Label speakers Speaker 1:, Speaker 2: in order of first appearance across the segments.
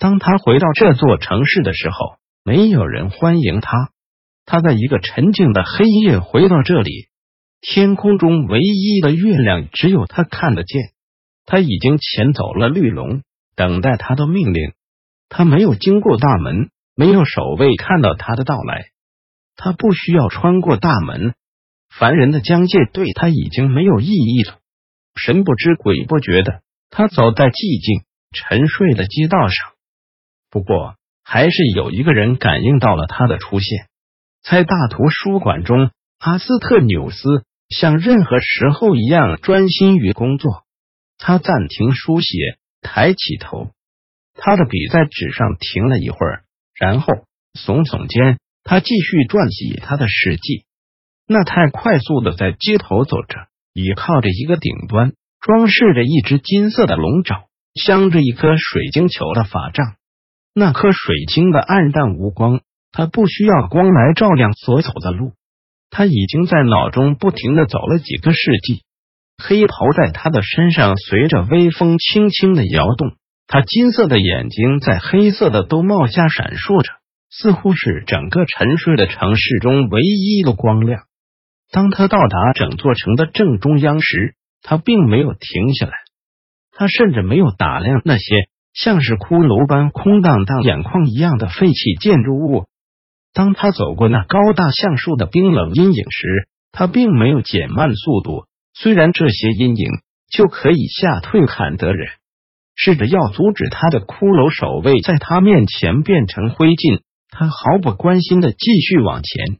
Speaker 1: 当他回到这座城市的时候，没有人欢迎他。他在一个沉静的黑夜回到这里，天空中唯一的月亮只有他看得见。他已经潜走了绿龙，等待他的命令。他没有经过大门，没有守卫看到他的到来。他不需要穿过大门，凡人的疆界对他已经没有意义了。神不知鬼不觉的，他走在寂静沉睡的街道上。不过，还是有一个人感应到了他的出现。在大图书馆中，阿斯特纽斯像任何时候一样专心于工作。他暂停书写，抬起头，他的笔在纸上停了一会儿，然后耸耸肩，他继续撰写他的史记。那太快速的在街头走着，倚靠着一个顶端，装饰着一只金色的龙爪，镶着一颗水晶球的法杖。那颗水晶的暗淡无光，他不需要光来照亮所走的路。他已经在脑中不停的走了几个世纪。黑袍在他的身上随着微风轻轻的摇动，他金色的眼睛在黑色的兜帽下闪烁着，似乎是整个沉睡的城市中唯一的光亮。当他到达整座城的正中央时，他并没有停下来，他甚至没有打量那些。像是骷髅般空荡荡、眼眶一样的废弃建筑物。当他走过那高大橡树的冰冷阴影时，他并没有减慢速度。虽然这些阴影就可以吓退坎德人，试着要阻止他的骷髅守卫在他面前变成灰烬，他毫不关心的继续往前。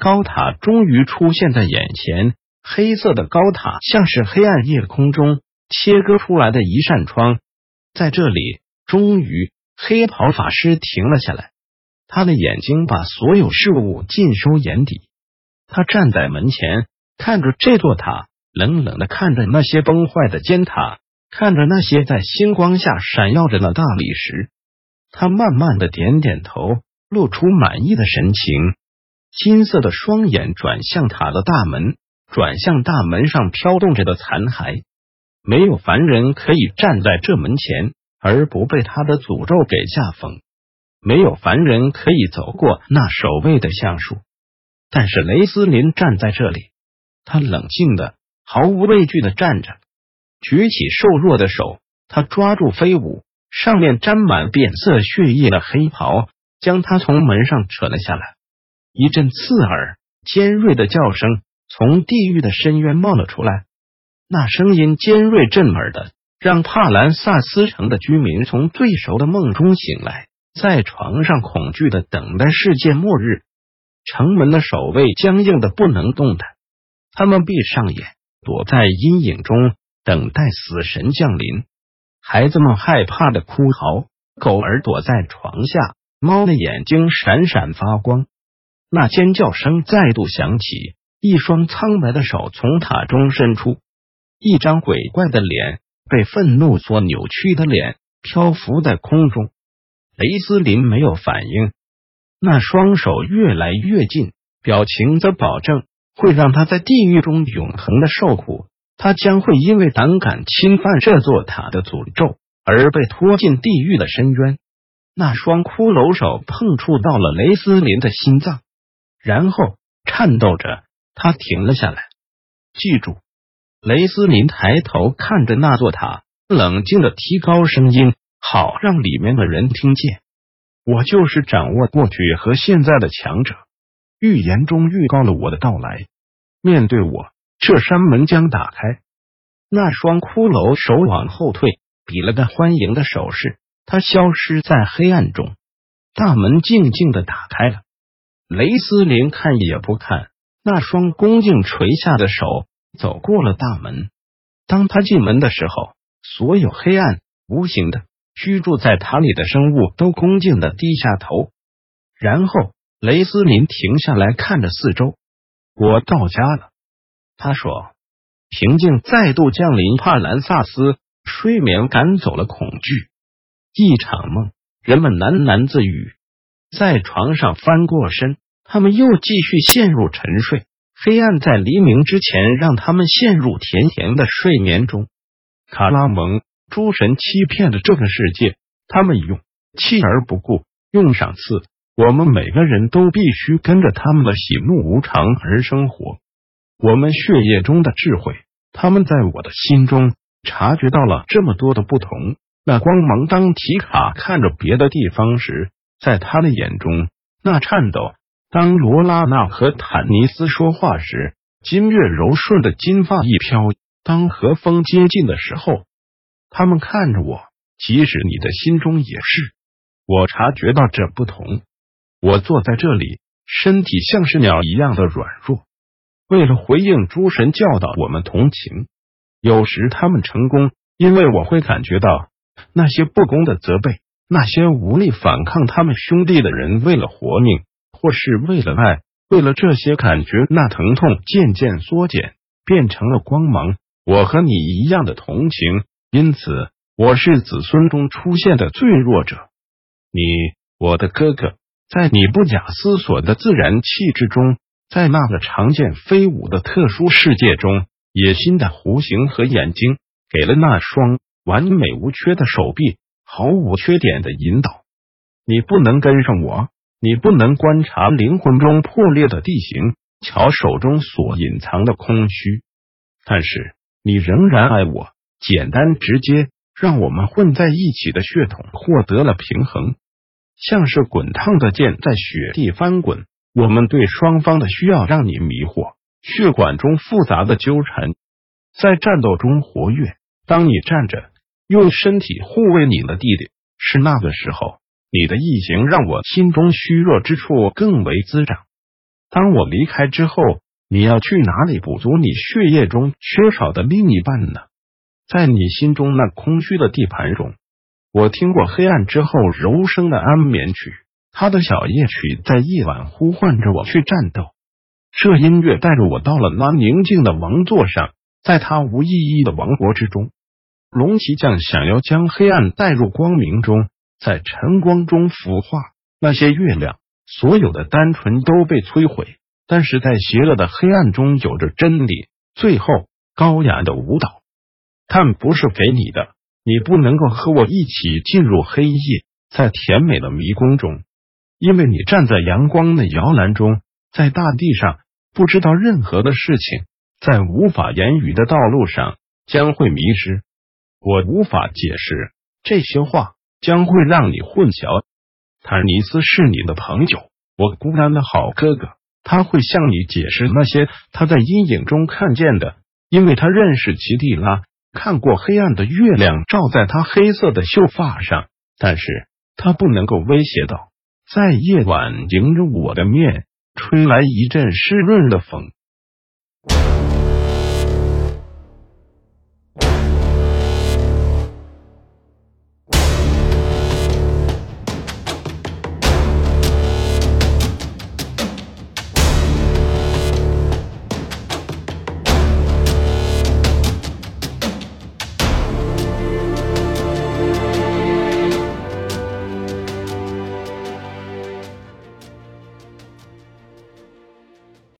Speaker 1: 高塔终于出现在眼前，黑色的高塔像是黑暗夜空中切割出来的一扇窗。在这里，终于，黑袍法师停了下来。他的眼睛把所有事物尽收眼底。他站在门前，看着这座塔，冷冷的看着那些崩坏的尖塔，看着那些在星光下闪耀着的大理石。他慢慢的点点头，露出满意的神情。金色的双眼转向塔的大门，转向大门上飘动着的残骸。没有凡人可以站在这门前而不被他的诅咒给吓疯。没有凡人可以走过那守卫的橡树。但是雷斯林站在这里，他冷静的、毫无畏惧的站着，举起瘦弱的手，他抓住飞舞上面沾满变色血液的黑袍，将他从门上扯了下来。一阵刺耳、尖锐的叫声从地狱的深渊冒了出来。那声音尖锐震耳的，让帕兰萨斯城的居民从最熟的梦中醒来，在床上恐惧的等待世界末日。城门的守卫僵硬的不能动弹，他们闭上眼，躲在阴影中，等待死神降临。孩子们害怕的哭嚎，狗儿躲在床下，猫的眼睛闪闪发光。那尖叫声再度响起，一双苍白的手从塔中伸出。一张鬼怪的脸，被愤怒所扭曲的脸，漂浮在空中。雷斯林没有反应，那双手越来越近，表情则保证会让他在地狱中永恒的受苦。他将会因为胆敢侵犯这座塔的诅咒而被拖进地狱的深渊。那双骷髅手碰触到了雷斯林的心脏，然后颤抖着，他停了下来。记住。雷斯林抬头看着那座塔，冷静的提高声音，好让里面的人听见。我就是掌握过去和现在的强者，预言中预告了我的到来。面对我，这扇门将打开。那双骷髅手往后退，比了个欢迎的手势。他消失在黑暗中，大门静静的打开了。雷斯林看也不看那双恭敬垂下的手。走过了大门，当他进门的时候，所有黑暗无形的居住在塔里的生物都恭敬的低下头。然后雷斯林停下来看着四周。我到家了，他说。平静再度降临帕兰萨斯，睡眠赶走了恐惧。一场梦，人们喃喃自语，在床上翻过身，他们又继续陷入沉睡。黑暗在黎明之前让他们陷入甜甜的睡眠中。卡拉蒙诸神欺骗了这个世界，他们用弃而不顾，用赏赐。我们每个人都必须跟着他们的喜怒无常而生活。我们血液中的智慧，他们在我的心中察觉到了这么多的不同。那光芒，当提卡看着别的地方时，在他的眼中那颤抖。当罗拉娜和坦尼斯说话时，金月柔顺的金发一飘；当和风接近的时候，他们看着我。即使你的心中也是，我察觉到这不同。我坐在这里，身体像是鸟一样的软弱。为了回应诸神教导我们同情，有时他们成功，因为我会感觉到那些不公的责备，那些无力反抗他们兄弟的人，为了活命。或是为了爱，为了这些感觉，那疼痛渐渐缩减，变成了光芒。我和你一样的同情，因此我是子孙中出现的最弱者。你，我的哥哥，在你不假思索的自然气质中，在那个常见飞舞的特殊世界中，野心的弧形和眼睛，给了那双完美无缺的手臂毫无缺点的引导。你不能跟上我。你不能观察灵魂中破裂的地形，瞧手中所隐藏的空虚，但是你仍然爱我。简单直接，让我们混在一起的血统获得了平衡，像是滚烫的剑在雪地翻滚。我们对双方的需要让你迷惑，血管中复杂的纠缠，在战斗中活跃。当你站着，用身体护卫你的弟弟，是那个时候。你的异形让我心中虚弱之处更为滋长。当我离开之后，你要去哪里补足你血液中缺少的另一半呢？在你心中那空虚的地盘中，我听过黑暗之后柔声的安眠曲，他的小夜曲在夜晚呼唤着我去战斗。这音乐带着我到了那宁静的王座上，在他无意义的王国之中，龙骑将想要将黑暗带入光明中。在晨光中腐化，那些月亮，所有的单纯都被摧毁。但是在邪恶的黑暗中，有着真理。最后，高雅的舞蹈，它不是给你的。你不能够和我一起进入黑夜，在甜美的迷宫中，因为你站在阳光的摇篮中，在大地上不知道任何的事情，在无法言语的道路上将会迷失。我无法解释这些话。将会让你混淆。坦尼斯是你的朋友，我孤单的好哥哥。他会向你解释那些他在阴影中看见的，因为他认识奇蒂拉，看过黑暗的月亮照在他黑色的秀发上。但是他不能够威胁到，在夜晚迎着我的面吹来一阵湿润的风。